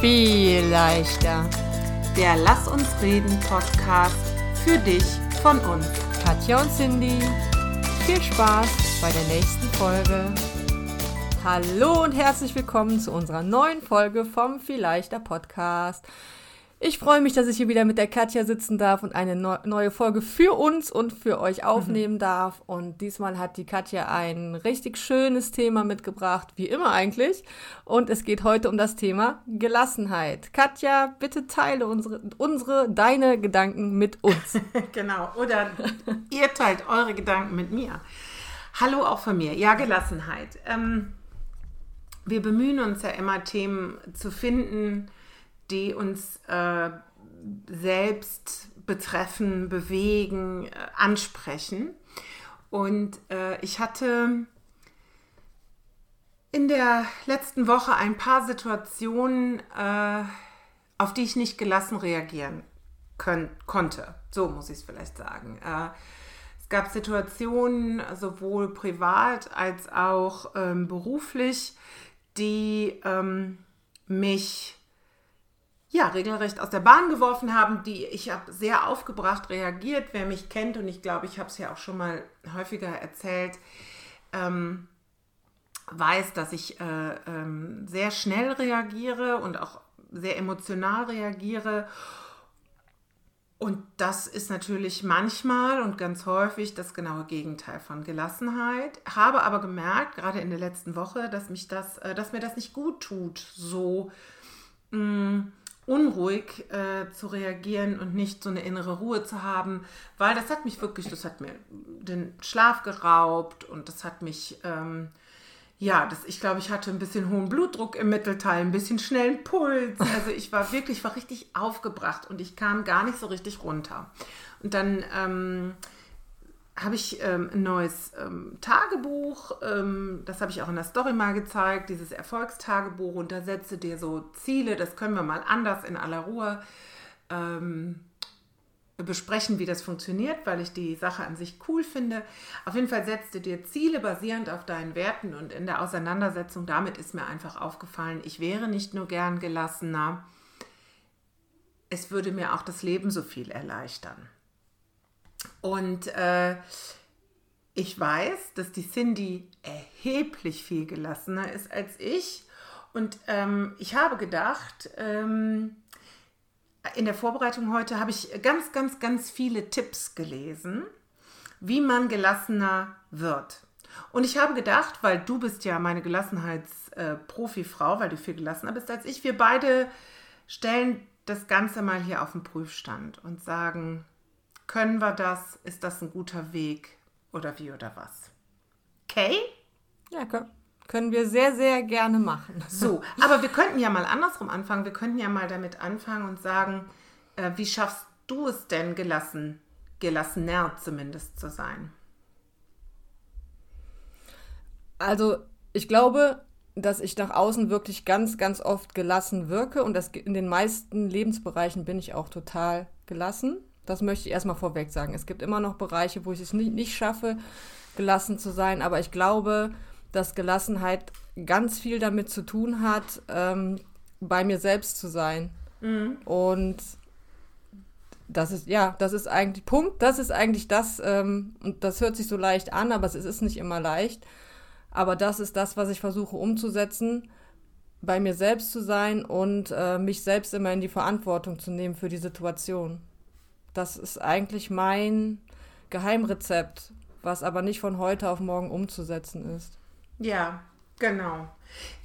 viel leichter. Der Lass uns reden Podcast für dich von uns. Katja und Cindy, viel Spaß bei der nächsten Folge. Hallo und herzlich willkommen zu unserer neuen Folge vom Viel leichter Podcast. Ich freue mich, dass ich hier wieder mit der Katja sitzen darf und eine neue Folge für uns und für euch aufnehmen mhm. darf. Und diesmal hat die Katja ein richtig schönes Thema mitgebracht, wie immer eigentlich. Und es geht heute um das Thema Gelassenheit. Katja, bitte teile unsere, unsere deine Gedanken mit uns. genau, oder ihr teilt eure Gedanken mit mir. Hallo auch von mir. Ja, Gelassenheit. Ähm, wir bemühen uns ja immer, Themen zu finden, die uns äh, selbst betreffen, bewegen, äh, ansprechen. Und äh, ich hatte in der letzten Woche ein paar Situationen, äh, auf die ich nicht gelassen reagieren konnte. So muss ich es vielleicht sagen. Äh, es gab Situationen, sowohl privat als auch ähm, beruflich, die ähm, mich ja, regelrecht aus der Bahn geworfen haben, die ich habe sehr aufgebracht reagiert. Wer mich kennt, und ich glaube, ich habe es ja auch schon mal häufiger erzählt, ähm, weiß, dass ich äh, ähm, sehr schnell reagiere und auch sehr emotional reagiere. Und das ist natürlich manchmal und ganz häufig das genaue Gegenteil von Gelassenheit. Habe aber gemerkt, gerade in der letzten Woche, dass mich das, äh, dass mir das nicht gut tut, so mh, mm, unruhig äh, zu reagieren und nicht so eine innere Ruhe zu haben, weil das hat mich wirklich, das hat mir den Schlaf geraubt und das hat mich, ähm, ja, das, ich glaube, ich hatte ein bisschen hohen Blutdruck im Mittelteil, ein bisschen schnellen Puls. Also ich war wirklich, war richtig aufgebracht und ich kam gar nicht so richtig runter. Und dann ähm, habe ich ähm, ein neues ähm, Tagebuch, ähm, das habe ich auch in der Story mal gezeigt, dieses Erfolgstagebuch und da setze dir so Ziele, das können wir mal anders in aller Ruhe ähm, besprechen, wie das funktioniert, weil ich die Sache an sich cool finde. Auf jeden Fall setze dir Ziele basierend auf deinen Werten und in der Auseinandersetzung damit ist mir einfach aufgefallen, ich wäre nicht nur gern gelassener, es würde mir auch das Leben so viel erleichtern. Und äh, ich weiß, dass die Cindy erheblich viel gelassener ist als ich. Und ähm, ich habe gedacht, ähm, in der Vorbereitung heute habe ich ganz, ganz, ganz viele Tipps gelesen, wie man gelassener wird. Und ich habe gedacht, weil du bist ja meine Gelassenheitsprofifrau, äh, weil du viel gelassener bist als ich, wir beide stellen das Ganze mal hier auf den Prüfstand und sagen, können wir das? Ist das ein guter Weg? Oder wie oder was? Okay? Ja, können wir sehr, sehr gerne machen. So, aber wir könnten ja mal andersrum anfangen. Wir könnten ja mal damit anfangen und sagen, äh, wie schaffst du es denn gelassen, gelassener zumindest zu sein? Also, ich glaube, dass ich nach außen wirklich ganz, ganz oft gelassen wirke und das in den meisten Lebensbereichen bin ich auch total gelassen. Das möchte ich erstmal vorweg sagen. Es gibt immer noch Bereiche, wo ich es nicht, nicht schaffe, gelassen zu sein, aber ich glaube, dass Gelassenheit ganz viel damit zu tun hat, ähm, bei mir selbst zu sein. Mhm. Und das ist, ja, das ist eigentlich Punkt, das ist eigentlich das, ähm, und das hört sich so leicht an, aber es ist nicht immer leicht. Aber das ist das, was ich versuche umzusetzen, bei mir selbst zu sein und äh, mich selbst immer in die Verantwortung zu nehmen für die Situation. Das ist eigentlich mein Geheimrezept, was aber nicht von heute auf morgen umzusetzen ist. Ja, genau.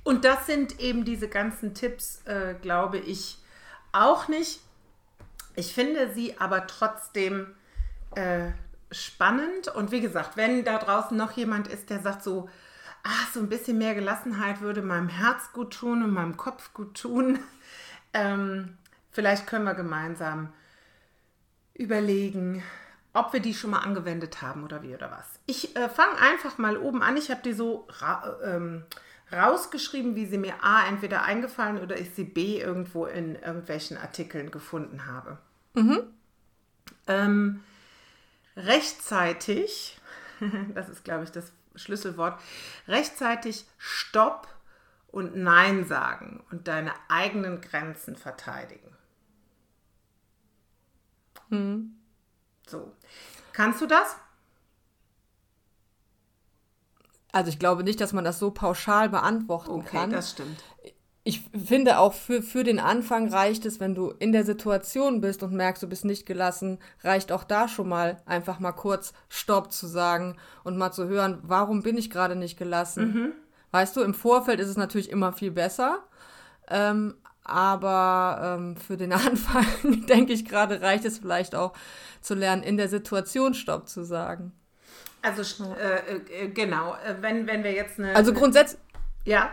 Und das sind eben diese ganzen Tipps, äh, glaube ich, auch nicht. Ich finde sie aber trotzdem äh, spannend. Und wie gesagt, wenn da draußen noch jemand ist, der sagt so, ach, so ein bisschen mehr Gelassenheit würde meinem Herz gut tun und meinem Kopf gut tun, ähm, vielleicht können wir gemeinsam überlegen, ob wir die schon mal angewendet haben oder wie oder was. Ich äh, fange einfach mal oben an. Ich habe die so ra ähm, rausgeschrieben, wie sie mir A entweder eingefallen oder ich sie B irgendwo in irgendwelchen Artikeln gefunden habe. Mhm. Ähm, rechtzeitig, das ist glaube ich das Schlüsselwort, rechtzeitig Stopp und Nein sagen und deine eigenen Grenzen verteidigen. Hm. So. Kannst du das? Also ich glaube nicht, dass man das so pauschal beantworten Okay, kann. das stimmt. ich finde auch für, für den Anfang reicht es, wenn du in der Situation bist und merkst, du bist nicht gelassen, reicht auch da schon mal einfach mal kurz Stopp zu sagen und mal zu hören, warum bin ich gerade nicht gelassen. Weißt du, im Vorfeld ist es natürlich immer viel besser, ähm, aber ähm, für den Anfang, denke ich gerade, reicht es vielleicht auch zu lernen, in der Situation Stopp zu sagen. Also äh, äh, genau, äh, wenn, wenn wir jetzt eine. Also grundsätzlich. ja,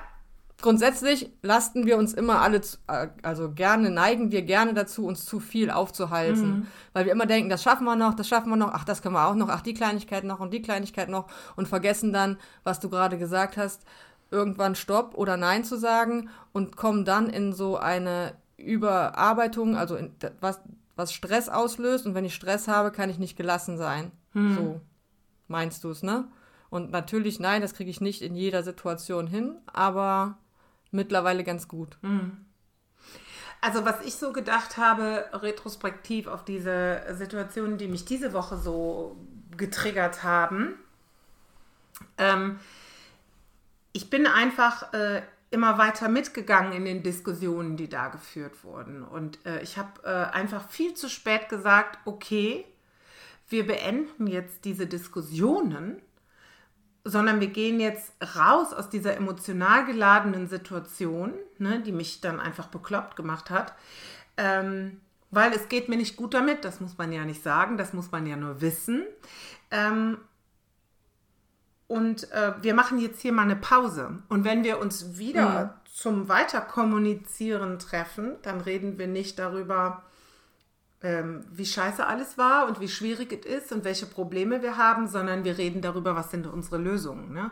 Grundsätzlich lasten wir uns immer alle, zu- äh, also gerne, neigen wir gerne dazu, uns zu viel aufzuhalten. Weil wir immer denken, das schaffen wir noch, das schaffen wir noch, ach, das können wir auch noch, ach, die Kleinigkeit noch und die Kleinigkeit noch und vergessen dann, was du gerade gesagt hast, irgendwann Stopp oder Nein zu sagen und kommen dann in so eine Überarbeitung, also in, was, was Stress auslöst und wenn ich Stress habe, kann ich nicht gelassen sein. So meinst du es, ne? Und natürlich, nein, das kriege ich nicht in jeder Situation hin, aber mittlerweile ganz gut. Also was ich so gedacht habe, retrospektiv auf diese Situationen, die mich diese Woche so getriggert haben, ähm, ich bin einfach äh, immer weiter mitgegangen in den Diskussionen, die da geführt wurden. Und äh, ich habe äh, einfach viel zu spät gesagt, okay, wir beenden jetzt diese Diskussionen sondern wir gehen jetzt raus aus dieser emotional geladenen Situation, ne, die mich dann einfach bekloppt gemacht hat, ähm, weil es geht mir nicht gut damit, das muss man ja nicht sagen, das muss man ja nur wissen. Ähm, und äh, wir machen jetzt hier mal eine Pause. Und wenn wir uns wieder zum Weiterkommunizieren treffen, dann reden wir nicht darüber, ähm, wie scheiße alles war und wie schwierig es ist und welche Probleme wir haben, sondern wir reden darüber, was sind unsere Lösungen. Ne?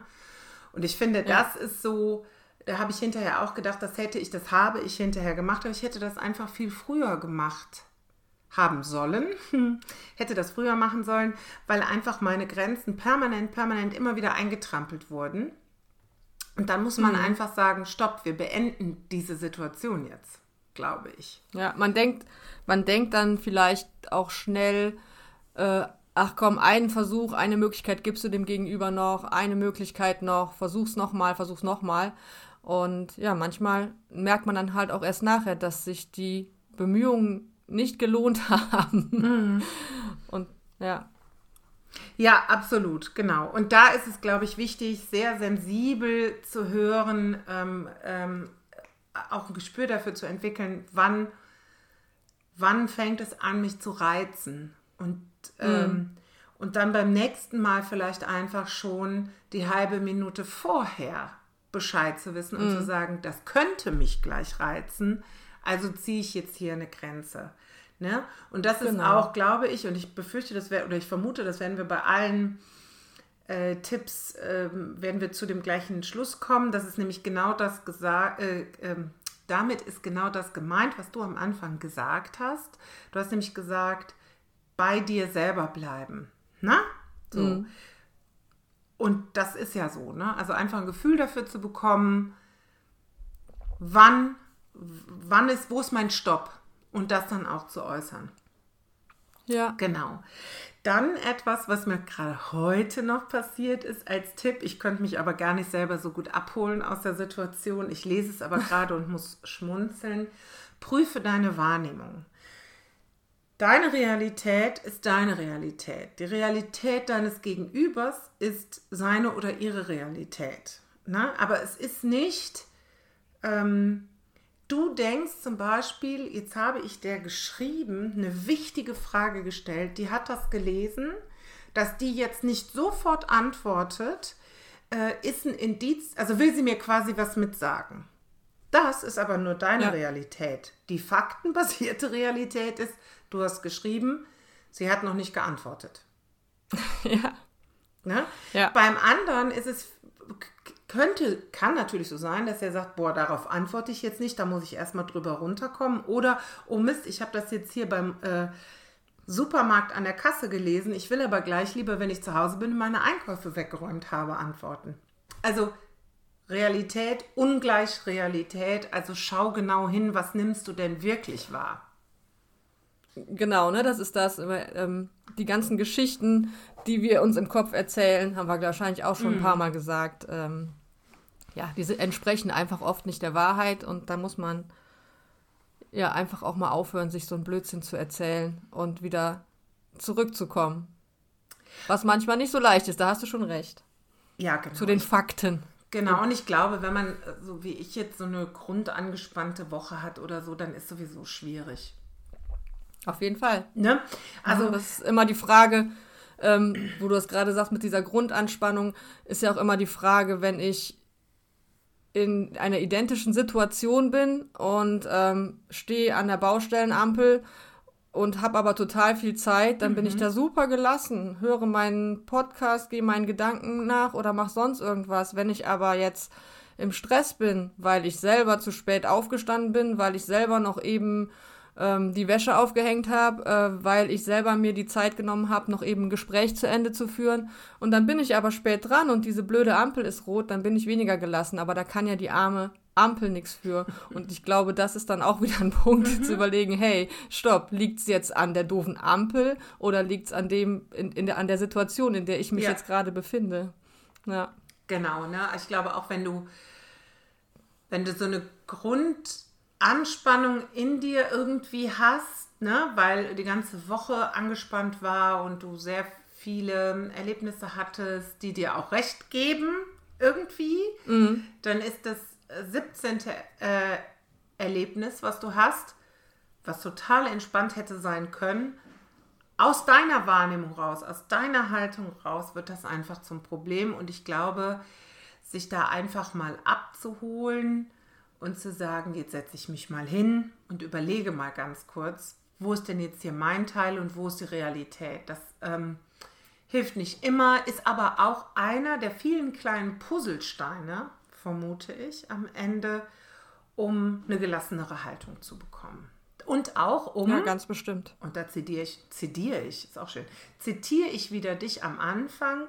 Und ich finde, das ist so, da habe ich hinterher auch gedacht, das hätte ich, das habe ich hinterher gemacht, aber ich hätte das einfach viel früher gemacht haben sollen, hätte das früher machen sollen, weil einfach meine Grenzen permanent, permanent immer wieder eingetrampelt wurden. Und dann muss man einfach sagen, stopp, wir beenden diese Situation jetzt, glaube ich. Ja, man denkt, man denkt dann vielleicht auch schnell, äh, ach komm, einen Versuch, eine Möglichkeit gibst du dem Gegenüber noch, eine Möglichkeit noch, versuch's nochmal, versuch's nochmal. Und ja, manchmal merkt man dann halt auch erst nachher, dass sich die Bemühungen nicht gelohnt haben. Und ja. Ja, absolut, genau. Und da ist es, glaube ich, wichtig, sehr sensibel zu hören, ähm, ähm, auch ein Gespür dafür zu entwickeln, wann, wann fängt es an, mich zu reizen. Und, ähm, und dann beim nächsten Mal vielleicht einfach schon die halbe Minute vorher Bescheid zu wissen und zu sagen, das könnte mich gleich reizen, also ziehe ich jetzt hier eine Grenze. Ne? Und das ist Genau. auch, glaube ich, und ich befürchte, das wäre, oder ich vermute, das werden wir bei allen äh, Tipps, ähm, werden wir zu dem gleichen Schluss kommen. Das ist nämlich genau das gesagt, äh, ähm, damit ist genau das gemeint, was du am Anfang gesagt hast. Du hast nämlich gesagt, bei dir selber bleiben. Na? So. Und das ist ja so, ne? Also einfach ein Gefühl dafür zu bekommen, wann, wann ist, wo ist mein Stopp? Und das dann auch zu äußern. Ja. Genau. Dann etwas, was mir gerade heute noch passiert ist als Tipp. Ich könnte mich aber gar nicht selber so gut abholen aus der Situation. Ich lese es aber gerade und muss schmunzeln. Prüfe deine Wahrnehmung. Deine Realität ist deine Realität. Die Realität deines Gegenübers ist seine oder ihre Realität. Na? Aber es ist nicht, ähm, du denkst zum Beispiel, jetzt habe ich der geschrieben, eine wichtige Frage gestellt, die hat das gelesen, dass die jetzt nicht sofort antwortet, äh, ist ein Indiz, also will sie mir quasi was mitsagen. Das ist aber nur deine Ja. Realität. Die faktenbasierte Realität ist, du hast geschrieben, sie hat noch nicht geantwortet. Ja. Ne? Ja. Beim anderen ist es, könnte, kann natürlich so sein, dass er sagt, boah, darauf antworte ich jetzt nicht, da muss ich erstmal drüber runterkommen. Oder, oh Mist, ich habe das jetzt hier beim äh, Supermarkt an der Kasse gelesen, ich will aber gleich lieber, wenn ich zu Hause bin, meine Einkäufe weggeräumt habe, antworten. Also Realität ungleich Realität. Also schau genau hin, was nimmst du denn wirklich wahr? Genau, ne, das ist das. Ähm, die ganzen Geschichten, die wir uns im Kopf erzählen, haben wir wahrscheinlich auch schon mm. ein paar Mal gesagt. Ähm, ja, diese entsprechen einfach oft nicht der Wahrheit und da muss man ja einfach auch mal aufhören, sich so ein Blödsinn zu erzählen und wieder zurückzukommen. Was manchmal nicht so leicht ist, da hast du schon recht. Ja, genau. Zu den Fakten. Genau, und ich glaube, wenn man, so wie ich jetzt, so eine grundangespannte Woche hat oder so, dann ist sowieso schwierig. Auf jeden Fall. Ne? Also, also das ist immer die Frage, ähm, wo du es gerade sagst, mit dieser Grundanspannung, ist ja auch immer die Frage, wenn ich in einer identischen Situation bin und ähm, stehe an der Baustellenampel und habe aber total viel Zeit, dann mhm. bin ich mhm. da super gelassen, höre meinen Podcast, gehe meinen Gedanken nach oder mache sonst irgendwas. Wenn ich aber jetzt im Stress bin, weil ich selber zu spät aufgestanden bin, weil ich selber noch eben ähm, die Wäsche aufgehängt habe, äh, weil ich selber mir die Zeit genommen habe, noch eben ein Gespräch zu Ende zu führen. Und dann bin ich aber spät dran und diese blöde Ampel ist rot, dann bin ich weniger gelassen. Aber da kann ja die arme Ampel nichts für. Und ich glaube, das ist dann auch wieder ein Punkt mhm. zu überlegen, hey, stopp, liegt es jetzt an der doofen Ampel oder liegt es an dem, in, in der, an der Situation, in der ich mich ja. jetzt gerade befinde? Ja. Genau, ne? Ich glaube auch, wenn du, wenn du so eine Grund Anspannung in dir irgendwie hast, ne, weil die ganze Woche angespannt war und du sehr viele Erlebnisse hattest, die dir auch recht geben, irgendwie, mhm. dann ist das 17. Äh, Erlebnis, was du hast, was total entspannt hätte sein können, aus deiner Wahrnehmung raus, aus deiner Haltung raus, wird das einfach zum Problem. Und ich glaube, sich da einfach mal abzuholen, und zu sagen, jetzt setze ich mich mal hin und überlege mal ganz kurz, wo ist denn jetzt hier mein Teil und wo ist die Realität. Das ähm, hilft nicht immer, ist aber auch einer der vielen kleinen Puzzlesteine, vermute ich, am Ende, um eine gelassenere Haltung zu bekommen. Und auch um. Ja, ganz bestimmt. Und da zitiere ich, zitiere ich, ist auch schön, zitiere ich wieder dich am Anfang,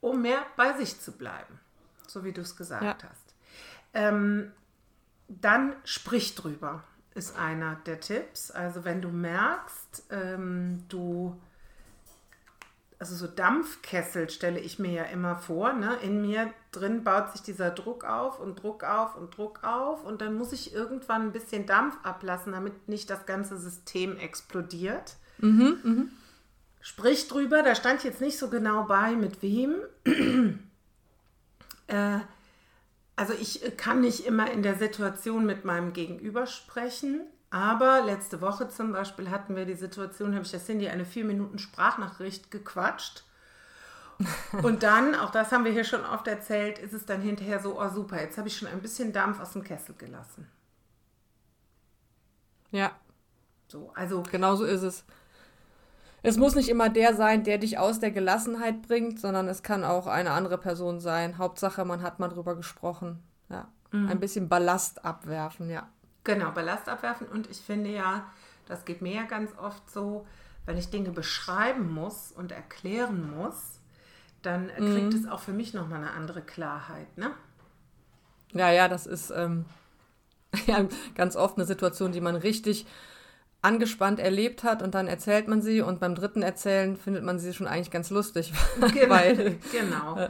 um mehr bei sich zu bleiben. So wie du es gesagt ja. hast. Ähm, dann sprich drüber, ist einer der Tipps. Also wenn du merkst, ähm, du, also so Dampfkessel stelle ich mir ja immer vor, ne? in mir drin baut sich dieser Druck auf und Druck auf und Druck auf und dann muss ich irgendwann ein bisschen Dampf ablassen, damit nicht das ganze System explodiert. Mhm, mh. Sprich drüber, da stand jetzt nicht so genau bei, mit wem. äh, also ich äh, kann nicht immer in der Situation mit meinem Gegenüber sprechen, aber letzte Woche zum Beispiel hatten wir die Situation, habe ich der Cindy eine vier Minuten Sprachnachricht gequatscht. Und dann, auch das haben wir hier schon oft erzählt, ist es dann hinterher so, oh super, jetzt habe ich schon ein bisschen Dampf aus dem Kessel gelassen. Ja. So, also. Genau so ist es es muss nicht immer der sein, der dich aus der Gelassenheit bringt, sondern es kann auch eine andere Person sein. Hauptsache, man hat mal drüber gesprochen. Ja. Mhm. Ein bisschen Ballast abwerfen, ja. Genau, Ballast abwerfen. Und ich finde ja, das geht mir ja ganz oft so, wenn ich Dinge beschreiben muss und erklären muss, dann mhm. kriegt es auch für mich nochmal eine andere Klarheit, ne? Ja, ja, das ist ähm, ja, ganz oft eine Situation, die man richtig angespannt erlebt hat und dann erzählt man sie und beim dritten Erzählen findet man sie schon eigentlich ganz lustig. Genau, weil, genau,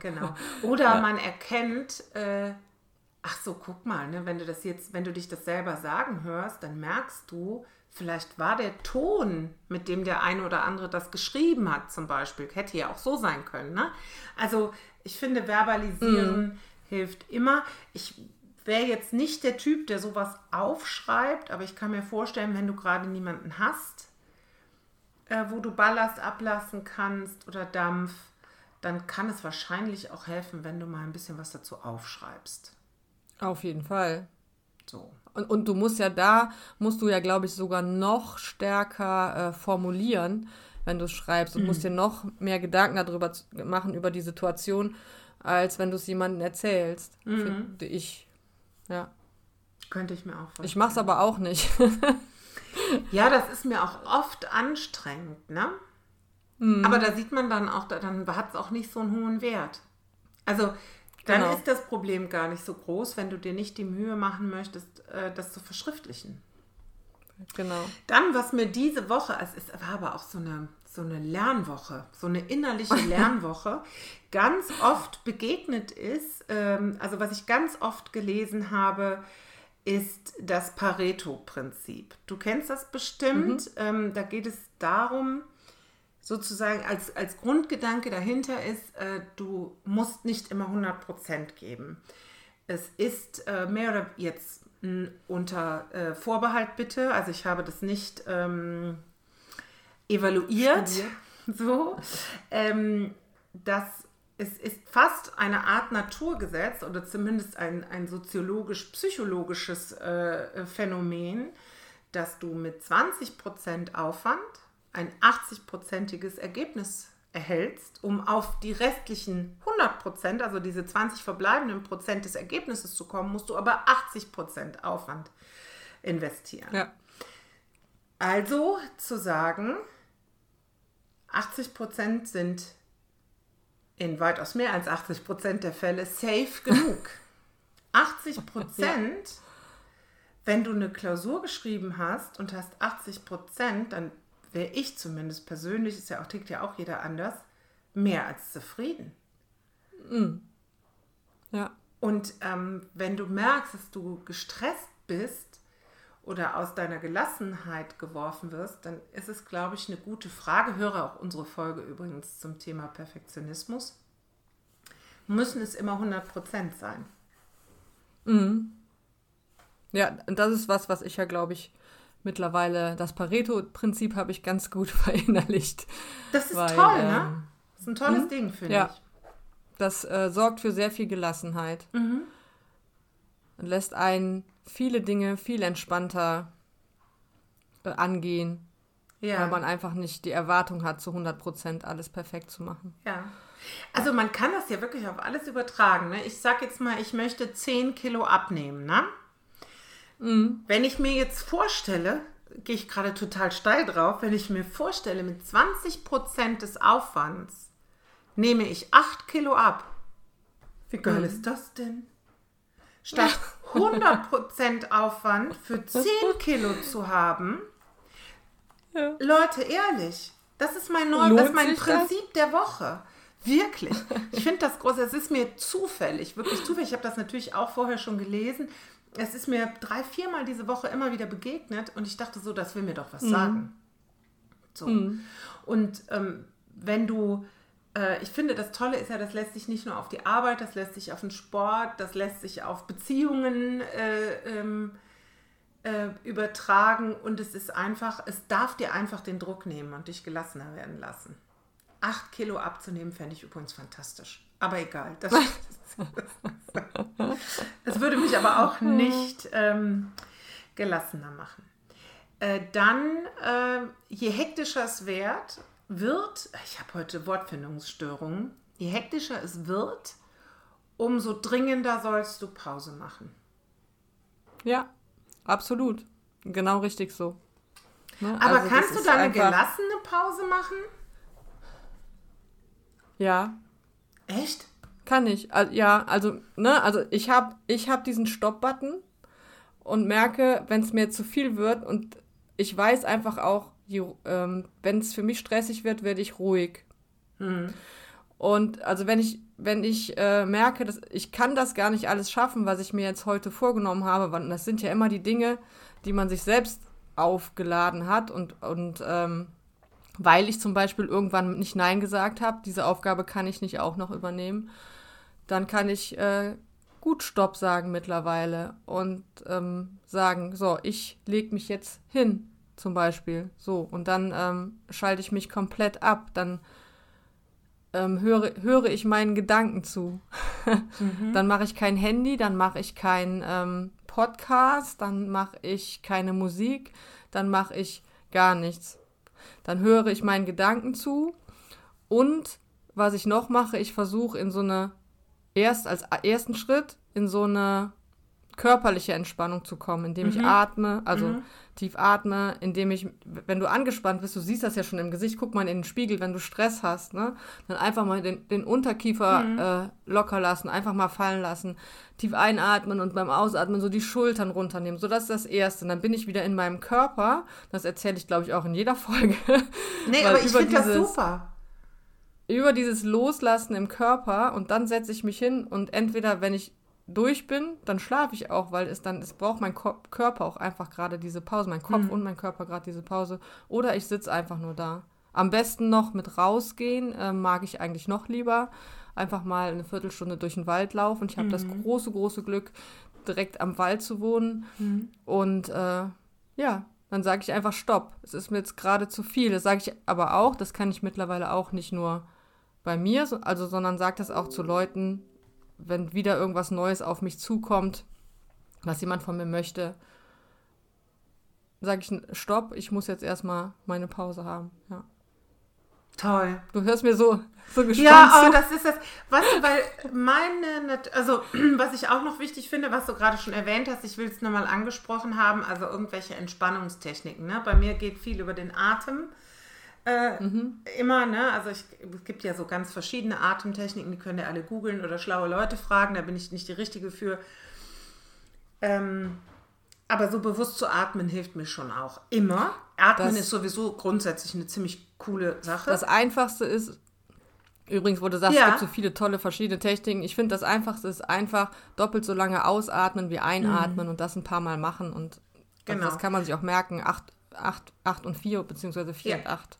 genau. Oder man erkennt, äh, ach so, guck mal, ne, wenn du das jetzt, wenn du dich das selber sagen hörst, dann merkst du, vielleicht war der Ton, mit dem der eine oder andere das geschrieben hat, zum Beispiel, hätte ja auch so sein können. Ne? Also ich finde, verbalisieren mm. hilft immer. Ich wäre jetzt nicht der Typ, der sowas aufschreibt, aber ich kann mir vorstellen, wenn du gerade niemanden hast, äh, wo du Ballast ablassen kannst oder Dampf, dann kann es wahrscheinlich auch helfen, wenn du mal ein bisschen was dazu aufschreibst. Auf jeden Fall. So. Und, und du musst ja da, musst du ja, glaube ich, sogar noch stärker äh, formulieren, wenn du es schreibst und mhm. musst dir noch mehr Gedanken darüber machen, über die Situation, als wenn du es jemandem erzählst, mhm. finde ich. Ja. Könnte ich mir auch vorstellen. Ich mache es aber auch nicht. ja, das ist mir auch oft anstrengend, ne? Mhm. Aber da sieht man dann auch, dann hat es auch nicht so einen hohen Wert. Also dann Genau. ist das Problem gar nicht so groß, wenn du dir nicht die Mühe machen möchtest, äh, das zu verschriftlichen. Genau. Dann, was mir diese Woche, es ist, war aber auch so eine, so eine Lernwoche, so eine innerliche Lernwoche, ganz oft begegnet ist, ähm, also was ich ganz oft gelesen habe, ist das Pareto-Prinzip. Du kennst das bestimmt. Ähm, da geht es darum, sozusagen als, als Grundgedanke dahinter ist, äh, du musst nicht immer 100% geben. Es ist äh, mehr oder jetzt mh, unter äh, Vorbehalt bitte, also ich habe das nicht ähm, evaluiert, Studiert. so, ähm, dass es ist fast eine Art Naturgesetz oder zumindest ein, ein soziologisch-psychologisches äh, Phänomen, dass du mit 20% Aufwand ein 80-prozentiges Ergebnis erhältst, um auf die restlichen 100%, also diese 20 verbleibenden Prozent des Ergebnisses zu kommen, musst du aber 80% Aufwand investieren. Ja. Also zu sagen, 80% sind in weitaus mehr als 80% der Fälle safe genug. 80%, wenn du eine Klausur geschrieben hast und hast 80%, dann wäre ich zumindest persönlich, ist ja auch, tickt ja auch jeder anders, mehr als zufrieden. Ja. Und ähm, wenn du merkst, dass du gestresst bist oder aus deiner Gelassenheit geworfen wirst, dann ist es, glaube ich, eine gute Frage. Höre auch unsere Folge übrigens zum Thema Perfektionismus. Müssen es immer 100% sein? Ja, und das ist was, was ich ja, glaube ich, mittlerweile, das Pareto-Prinzip habe ich ganz gut verinnerlicht. Das ist Weil, toll, ähm, ne? Das ist ein tolles Ding, finde ja. ich. Das äh, sorgt für sehr viel Gelassenheit. Mhm. Und lässt einen viele Dinge viel entspannter äh, angehen, Ja. weil man einfach nicht die Erwartung hat, zu 100% alles perfekt zu machen. Ja. Also man kann das ja wirklich auf alles übertragen. Ne? Ich sag jetzt mal, ich möchte 10 Kilo abnehmen. Ne? Wenn ich mir jetzt vorstelle, gehe ich gerade total steil drauf, wenn ich mir vorstelle, mit 20% des Aufwands nehme ich 8 Kilo ab. Wie geil ist das denn? Statt 100% Aufwand für 10 Kilo zu haben, Ja. Leute, ehrlich, das ist mein, neu, Lohnt das ist mein sich das? Prinzip der Woche. Wirklich. Ich finde das groß. Es ist mir zufällig, wirklich zufällig. Ich habe das natürlich auch vorher schon gelesen. Es ist mir drei, viermal diese Woche immer wieder begegnet und ich dachte so, das will mir doch was sagen. So. Und ähm, wenn du, äh, ich finde, das Tolle ist ja, das lässt sich nicht nur auf die Arbeit, das lässt sich auf den Sport, das lässt sich auf Beziehungen äh, ähm, äh, übertragen und es ist einfach, es darf dir einfach den Druck nehmen und dich gelassener werden lassen. Acht Kilo abzunehmen, fände ich übrigens fantastisch. Aber egal. Das, das würde mich aber auch nicht ähm, gelassener machen. Äh, dann, äh, je hektischer es wird, wird, ich habe heute Wortfindungsstörungen, je hektischer es wird, umso dringender sollst du Pause machen. Ja, absolut. Genau richtig so. Ne? Aber Also kannst du dann eine gelassene Pause machen? Ja, Echt? Kann ich. Also, ja, also, ne, also ich habe ich hab diesen Stopp-Button und merke, wenn es mir zu viel wird und ich weiß einfach auch, ähm, wenn es für mich stressig wird, werde ich ruhig. Und also wenn ich, wenn ich äh, merke, dass ich kann das gar nicht alles schaffen, was ich mir jetzt heute vorgenommen habe, weil das sind ja immer die Dinge, die man sich selbst aufgeladen hat und, und ähm, weil ich zum Beispiel irgendwann nicht Nein gesagt habe, diese Aufgabe kann ich nicht auch noch übernehmen, dann kann ich äh, gut Stopp sagen mittlerweile und ähm, sagen, so, ich lege mich jetzt hin, zum Beispiel, so, und dann ähm, schalte ich mich komplett ab, dann ähm, höre, höre ich meinen Gedanken zu. Dann mache ich kein Handy, dann mache ich kein ähm, Podcast, dann mache ich keine Musik, dann mache ich gar nichts. Dann höre ich meinen Gedanken zu und was ich noch mache, ich versuche in so eine, erst als ersten Schritt in so eine körperliche Entspannung zu kommen, indem Mhm. ich atme, also tief atme, indem ich, wenn du angespannt bist, du siehst das ja schon im Gesicht, guck mal in den Spiegel, wenn du Stress hast, ne, dann einfach mal den, den Unterkiefer Mhm. äh, locker lassen, einfach mal fallen lassen, tief einatmen und beim Ausatmen so die Schultern runternehmen. So, das ist das Erste. Und dann bin ich wieder in meinem Körper. Das erzähle ich, glaube ich, auch in jeder Folge. Nee, aber ich finde das super. über dieses Loslassen im Körper und dann setze ich mich hin und entweder, wenn ich durch bin, dann schlafe ich auch, weil es dann, es braucht mein Ko Körper auch einfach gerade diese Pause, mein Kopf und mein Körper gerade diese Pause. Oder ich sitze einfach nur da. Am besten noch mit rausgehen, äh, mag ich eigentlich noch lieber. Einfach mal eine Viertelstunde durch den Wald laufen. Und ich habe das große, große Glück, direkt am Wald zu wohnen. Und äh, ja, dann sage ich einfach Stopp. Es ist mir jetzt gerade zu viel. Das sage ich aber auch, das kann ich mittlerweile auch nicht nur bei mir, so- also sondern sage das auch zu Leuten, wenn wieder irgendwas Neues auf mich zukommt, was jemand von mir möchte, sage ich Stopp, ich muss jetzt erstmal meine Pause haben. Ja. Toll. Du hörst mir so, so gespannt Ja, aber zu. das ist das, weißt du, weil meine, also was ich auch noch wichtig finde, was du gerade schon erwähnt hast, ich will es nochmal angesprochen haben, also irgendwelche Entspannungstechniken. Ne? Bei mir geht viel über den Atem. Äh, Immer, ne? Also ich, es gibt ja so ganz verschiedene Atemtechniken, die könnt ihr alle googeln oder schlaue Leute fragen, da bin ich nicht die Richtige für. Ähm, aber so bewusst zu atmen hilft mir schon auch. Immer. Atmen Das- ist sowieso grundsätzlich eine ziemlich coole Sache. Das Einfachste ist, übrigens, wo du sagst, Ja. es gibt so viele tolle verschiedene Techniken. Ich finde, das Einfachste ist einfach doppelt so lange ausatmen wie einatmen und das ein paar Mal machen. Und Genau. das kann man sich auch merken. Acht, acht, acht und vier, beziehungsweise vier Ja. und acht.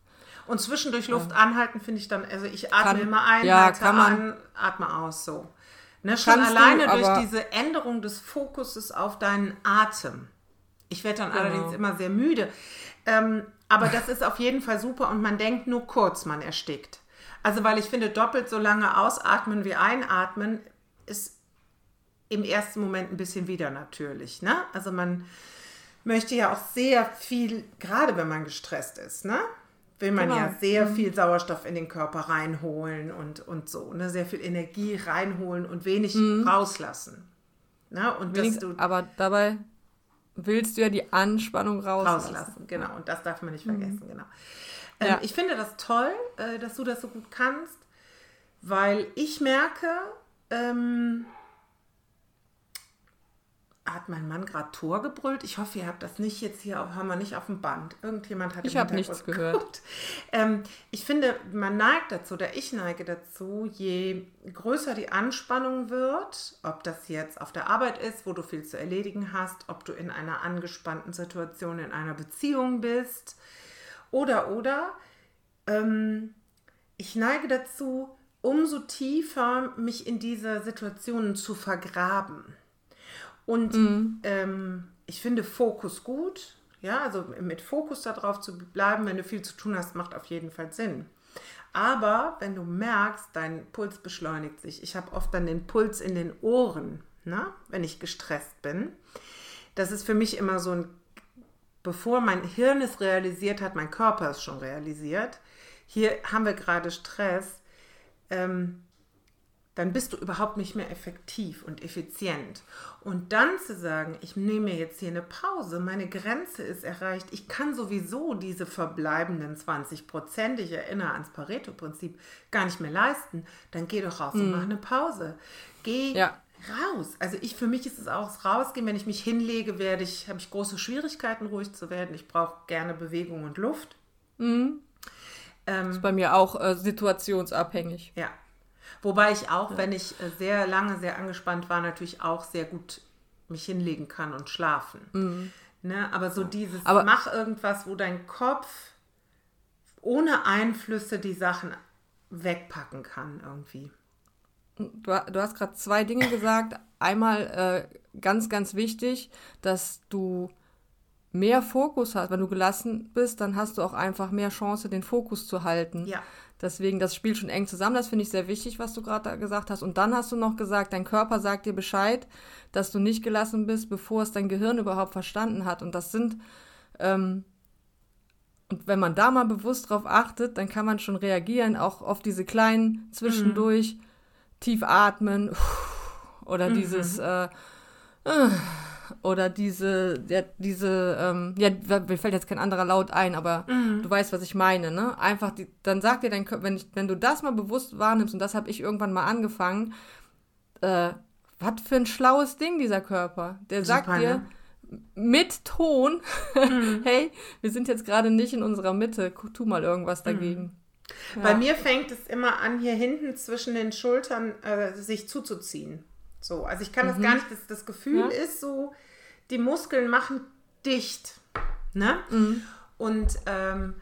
Und zwischendurch Luft anhalten finde ich dann, also ich atme Kann- immer ein, ja, halte kann man. an, atme aus, so. Ne, schon Kannst du, alleine durch diese Änderung des Fokuses auf deinen Atem. Ich werde dann Genau. allerdings immer sehr müde. Ähm, aber das ist auf jeden Fall super und man denkt nur kurz, man erstickt. Also weil ich finde, doppelt so lange ausatmen wie einatmen ist im ersten Moment ein bisschen wieder natürlich. Ne? Also man möchte ja auch sehr viel, gerade wenn man gestresst ist, ne? Will man Genau. ja sehr viel Sauerstoff in den Körper reinholen und, und so, ne? sehr viel Energie reinholen und wenig rauslassen. Ne? Und Wenigstens, du aber dabei willst du ja die Anspannung rauslassen. rauslassen, genau. Und das darf man nicht vergessen, genau. Ähm, Ja. Ich finde das toll, äh, dass du das so gut kannst, weil ich merke, ähm, hat mein Mann gerade Tor gebrüllt? Ich hoffe, ihr habt das nicht jetzt hier, haben wir nicht auf dem Band. Irgendjemand hat Ich im hab Hintergrund nichts gehört. Ähm, ich finde, man neigt dazu, oder ich neige dazu, je größer die Anspannung wird, ob das jetzt auf der Arbeit ist, wo du viel zu erledigen hast, ob du in einer angespannten Situation in einer Beziehung bist, oder, oder, ähm, ich neige dazu, umso tiefer mich in diese Situationen zu vergraben. Und ähm, ich finde Fokus gut. Ja, also mit Fokus darauf zu bleiben, wenn du viel zu tun hast, macht auf jeden Fall Sinn. Aber wenn du merkst, dein Puls beschleunigt sich, ich habe oft dann den Puls in den Ohren, ne, wenn ich gestresst bin. Das ist für mich immer so ein, bevor mein Hirn es realisiert hat, mein Körper es schon realisiert. Hier haben wir gerade Stress. Ähm, dann bist du überhaupt nicht mehr effektiv und effizient. Und dann zu sagen, ich nehme mir jetzt hier eine Pause, meine Grenze ist erreicht, ich kann sowieso diese verbleibenden 20 Prozent, ich erinnere ans Pareto-Prinzip, gar nicht mehr leisten, dann geh doch raus und mach eine Pause. Geh Ja. raus. Also ich, für mich ist es auch das Rausgehen, wenn ich mich hinlege, werde ich, habe ich große Schwierigkeiten, ruhig zu werden. Ich brauche gerne Bewegung und Luft. Ähm, Ist bei mir auch äh, situationsabhängig. ja. Wobei ich auch, wenn ich äh, sehr lange sehr angespannt war, natürlich auch sehr gut mich hinlegen kann und schlafen. Ne? Aber so dieses, Aber- mach irgendwas, wo dein Kopf ohne Einflüsse die Sachen wegpacken kann irgendwie. Du, du hast gerade zwei Dinge gesagt. Einmal äh, ganz, ganz wichtig, dass du mehr Fokus hast. Wenn du gelassen bist, dann hast du auch einfach mehr Chance, den Fokus zu halten. Ja. Deswegen, das spielt schon eng zusammen. Das finde ich sehr wichtig, was du gerade da gesagt hast. Und dann hast du noch gesagt, dein Körper sagt dir Bescheid, dass du nicht gelassen bist, bevor es dein Gehirn überhaupt verstanden hat. Und das sind, ähm, und wenn man da mal bewusst drauf achtet, dann kann man schon reagieren, auch auf diese kleinen zwischendurch tief atmen oder dieses äh, oder diese, ja, diese, ähm, ja, mir fällt jetzt kein anderer Laut ein, aber mhm. du weißt, was ich meine, ne? Einfach, die, dann sagt dir dein Körper, wenn, ich, wenn du das mal bewusst wahrnimmst, und das habe ich irgendwann mal angefangen, äh, was für ein schlaues Ding dieser Körper. Der Super, sagt dir ne? mit Ton, mhm. hey, wir sind jetzt gerade nicht in unserer Mitte, tu mal irgendwas dagegen. Mhm. Ja. Bei mir fängt es immer an, hier hinten zwischen den Schultern äh, sich zuzuziehen. So, also ich kann mhm. das gar nicht, das, das Gefühl ja. ist so, die Muskeln machen dicht. Ne? Mhm. Und ähm,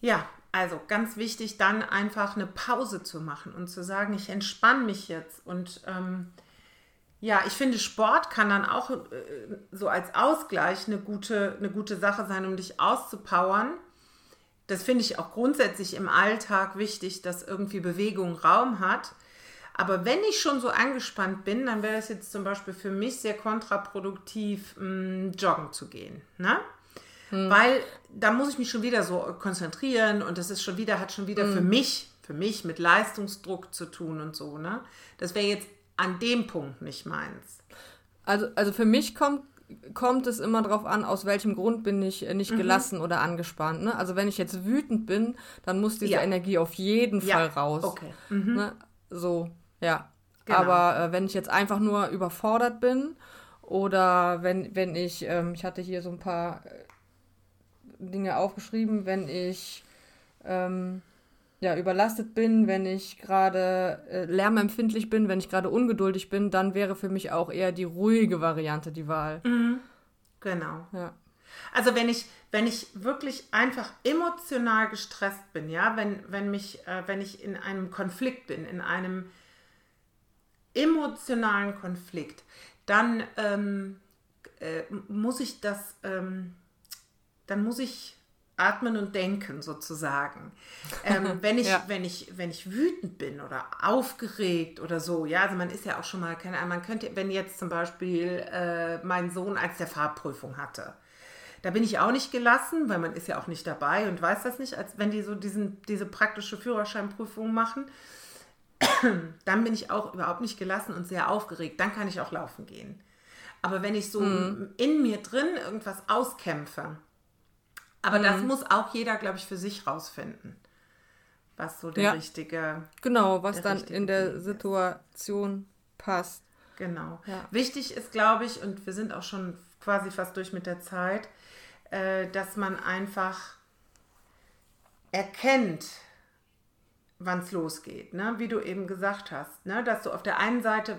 ja, also ganz wichtig, dann einfach eine Pause zu machen und zu sagen, ich entspanne mich jetzt. Und ähm, ja, ich finde, Sport kann dann auch äh, so als Ausgleich eine gute, eine gute Sache sein, um dich auszupowern. Das finde ich auch grundsätzlich im Alltag wichtig, dass irgendwie Bewegung Raum hat. Aber wenn ich schon so angespannt bin, dann wäre es jetzt zum Beispiel für mich sehr kontraproduktiv, mh, mm, joggen zu gehen. Ne? Hm. Weil da muss ich mich schon wieder so konzentrieren und das ist schon wieder, hat schon wieder hm. für mich, für mich mit Leistungsdruck zu tun und so. Ne? Das wäre jetzt an dem Punkt nicht meins. Also, also für mich kommt kommt es immer darauf an, aus welchem Grund bin ich äh, nicht mhm. gelassen oder angespannt. Ne? Also wenn ich jetzt wütend bin, dann muss diese ja. Energie auf jeden ja. Fall raus. Okay. Mhm. Ne? So. Ja. Genau. Aber äh, wenn ich jetzt einfach nur überfordert bin oder wenn, wenn ich, ähm, ich hatte hier so ein paar äh, Dinge aufgeschrieben, wenn ich ähm, ja, überlastet bin, wenn ich gerade äh, lärmempfindlich bin, wenn ich gerade ungeduldig bin, dann wäre für mich auch eher die ruhige Variante die Wahl. Mhm. Genau. Ja. Also wenn ich, wenn ich wirklich einfach emotional gestresst bin, ja, wenn, wenn mich, äh, wenn ich in einem Konflikt bin, in einem emotionalen Konflikt, dann ähm, äh, muss ich das, ähm, dann muss ich atmen und denken sozusagen. Ähm, wenn, ich, ja. wenn, ich, wenn ich wütend bin oder aufgeregt oder so, ja, also man ist ja auch schon mal, keine Ahnung, man könnte, wenn jetzt zum Beispiel äh, mein Sohn als der Fahrprüfung hatte, da bin ich auch nicht gelassen, weil man ist ja auch nicht dabei und weiß das nicht, als wenn die so diesen, diese praktische Führerscheinprüfung machen dann bin ich auch überhaupt nicht gelassen und sehr aufgeregt. Dann kann ich auch laufen gehen. Aber wenn ich so mhm. in mir drin irgendwas auskämpfe, aber mhm. das muss auch jeder, glaube ich, für sich rausfinden, was so der ja. richtige. Genau, was dann in der Situation ist. passt. Genau. Ja. Wichtig ist, glaube ich, und wir sind auch schon quasi fast durch mit der Zeit, äh, dass man einfach erkennt, wann es losgeht, ne? wie du eben gesagt hast, ne? dass du auf der einen Seite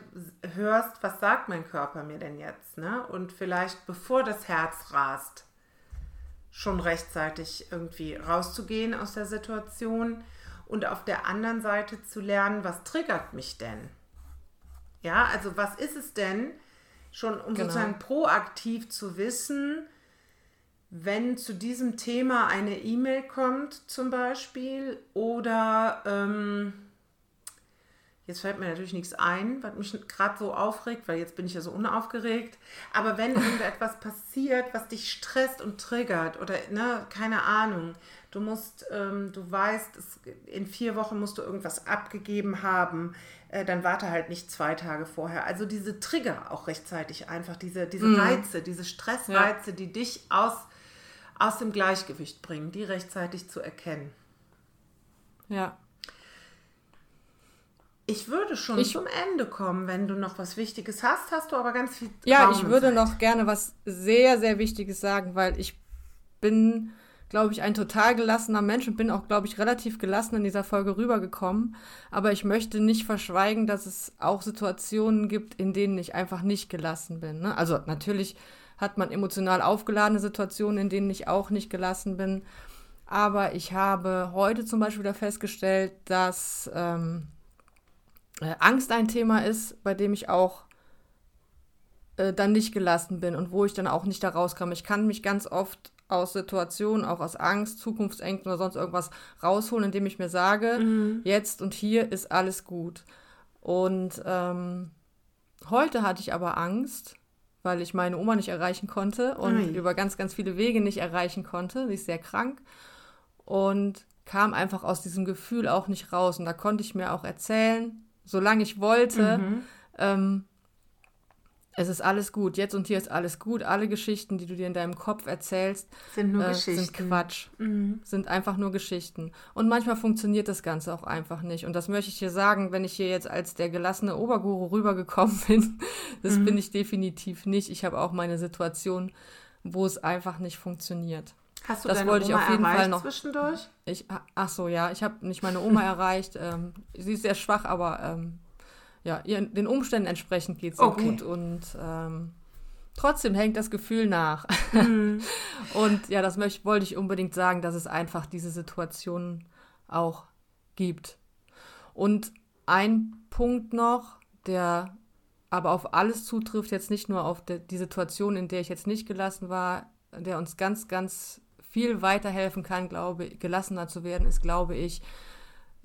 hörst, was sagt mein Körper mir denn jetzt, ne? und vielleicht bevor das Herz rast, schon rechtzeitig irgendwie rauszugehen aus der Situation und auf der anderen Seite zu lernen, was triggert mich denn? Ja, also was ist es denn, schon um genau. sozusagen proaktiv zu wissen, wenn zu diesem Thema eine E-Mail kommt zum Beispiel oder ähm, jetzt fällt mir natürlich nichts ein, was mich gerade so aufregt, weil jetzt bin ich ja so unaufgeregt, aber wenn irgendetwas passiert, was dich stresst und triggert oder ne, keine Ahnung, du musst, ähm, du weißt, es, in vier Wochen musst du irgendwas abgegeben haben, äh, dann warte halt nicht zwei Tage vorher. Also diese Trigger auch rechtzeitig einfach, diese, diese mm. Reize, diese Stressreize, ja. die dich aus aus dem Gleichgewicht bringen, die rechtzeitig zu erkennen. Ja. Ich würde schon ich, zum Ende kommen, wenn du noch was Wichtiges hast. Hast du aber ganz viel. Ja, ich würde noch gerne was sehr, sehr Wichtiges sagen, weil ich bin, glaube ich, ein total gelassener Mensch und bin auch, glaube ich, relativ gelassen in dieser Folge rübergekommen. Aber ich möchte nicht verschweigen, dass es auch Situationen gibt, in denen ich einfach nicht gelassen bin. Ne? Also natürlich hat man emotional aufgeladene Situationen, in denen ich auch nicht gelassen bin. Aber ich habe heute zum Beispiel wieder festgestellt, dass ähm, äh, Angst ein Thema ist, bei dem ich auch äh, dann nicht gelassen bin und wo ich dann auch nicht da rauskam. Ich kann mich ganz oft aus Situationen, auch aus Angst, Zukunftsängsten oder sonst irgendwas rausholen, indem ich mir sage, mhm. jetzt und hier ist alles gut. Und ähm, heute hatte ich aber Angst, weil ich meine Oma nicht erreichen konnte und Ui. über ganz, ganz viele Wege nicht erreichen konnte. Sie ist sehr krank und kam einfach aus diesem Gefühl auch nicht raus. Und da konnte ich mir auch erzählen, solange ich wollte, mhm. ähm, es ist alles gut, jetzt und hier ist alles gut. Alle Geschichten, die du dir in deinem Kopf erzählst, sind nur äh, Geschichten. sind Quatsch, mhm. sind einfach nur Geschichten. Und manchmal funktioniert das Ganze auch einfach nicht. Und das möchte ich hier sagen, wenn ich hier jetzt als der gelassene Oberguru rübergekommen bin. Das mhm. bin ich definitiv nicht. Ich habe auch meine Situation, wo es einfach nicht funktioniert. Hast du das deine wollte Oma ich auf jeden Fall noch zwischendurch? Ich, ach so, ja, ich habe nicht meine Oma erreicht. Ähm, sie ist sehr schwach, aber ähm, ja, ihren, den Umständen entsprechend geht es okay. gut und ähm, trotzdem hängt das Gefühl nach. Mhm. und ja, das möchte, wollte ich unbedingt sagen, dass es einfach diese Situation auch gibt. Und ein Punkt noch, der aber auf alles zutrifft, jetzt nicht nur auf de, die Situation, in der ich jetzt nicht gelassen war, der uns ganz, ganz viel weiterhelfen kann, glaube gelassener zu werden, ist, glaube ich,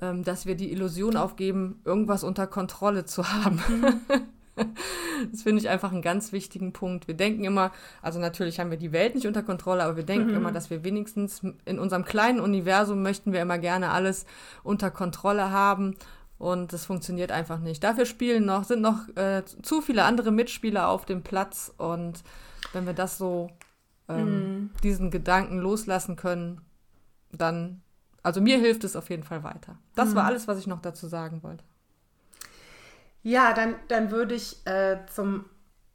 ähm, dass wir die Illusion aufgeben, irgendwas unter Kontrolle zu haben. das finde ich einfach einen ganz wichtigen Punkt. Wir denken immer, also natürlich haben wir die Welt nicht unter Kontrolle, aber wir denken mhm. immer, dass wir wenigstens in unserem kleinen Universum möchten wir immer gerne alles unter Kontrolle haben. Und das funktioniert einfach nicht. Dafür spielen noch, sind noch äh, zu viele andere Mitspieler auf dem Platz. Und wenn wir das so, ähm, mhm. diesen Gedanken loslassen können, dann also mir hilft es auf jeden Fall weiter. Das mhm. war alles, was ich noch dazu sagen wollte. Ja, dann, dann würde ich äh, zum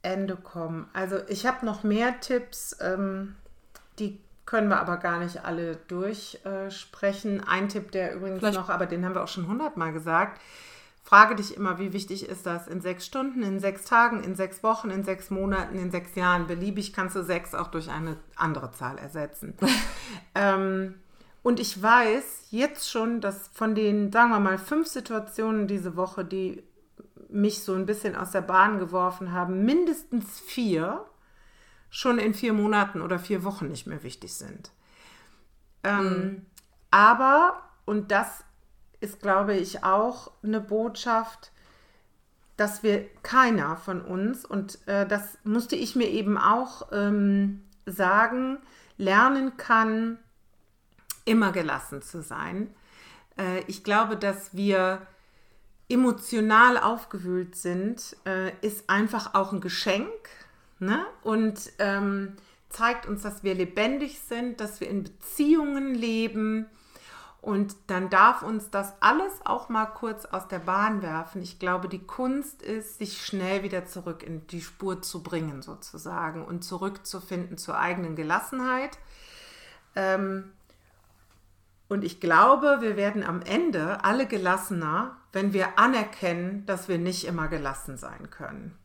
Ende kommen. Also ich habe noch mehr Tipps, ähm, die können wir aber gar nicht alle durchsprechen. Äh, Ein Tipp, der übrigens Vielleicht. noch, aber den haben wir auch schon hundertmal gesagt. Frage dich immer, wie wichtig ist das in sechs Stunden, in sechs Tagen, in sechs Wochen, in sechs Monaten, in sechs Jahren. Beliebig kannst du sechs auch durch eine andere Zahl ersetzen. ähm, und ich weiß jetzt schon, dass von den, sagen wir mal, fünf Situationen diese Woche, die mich so ein bisschen aus der Bahn geworfen haben, mindestens vier schon in vier Monaten oder vier Wochen nicht mehr wichtig sind. Ähm, mhm. Aber, und das ist, glaube ich, auch eine Botschaft, dass wir keiner von uns, und äh, das musste ich mir eben auch ähm, sagen, lernen kann, immer gelassen zu sein. Äh, ich glaube, dass wir emotional aufgewühlt sind, äh, ist einfach auch ein Geschenk ne? und ähm, zeigt uns, dass wir lebendig sind, dass wir in Beziehungen leben. Und dann darf uns das alles auch mal kurz aus der Bahn werfen. Ich glaube, die Kunst ist, sich schnell wieder zurück in die Spur zu bringen, sozusagen, und zurückzufinden zur eigenen Gelassenheit. Ähm, und ich glaube, wir werden am Ende alle gelassener, wenn wir anerkennen, dass wir nicht immer gelassen sein können.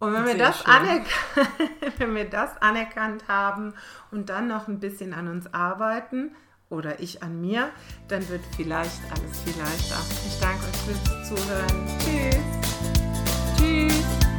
Und wenn wir, das wenn wir das anerkannt haben und dann noch ein bisschen an uns arbeiten oder ich an mir, dann wird vielleicht alles viel leichter. Ich danke euch fürs Zuhören. Tschüss. Tschüss.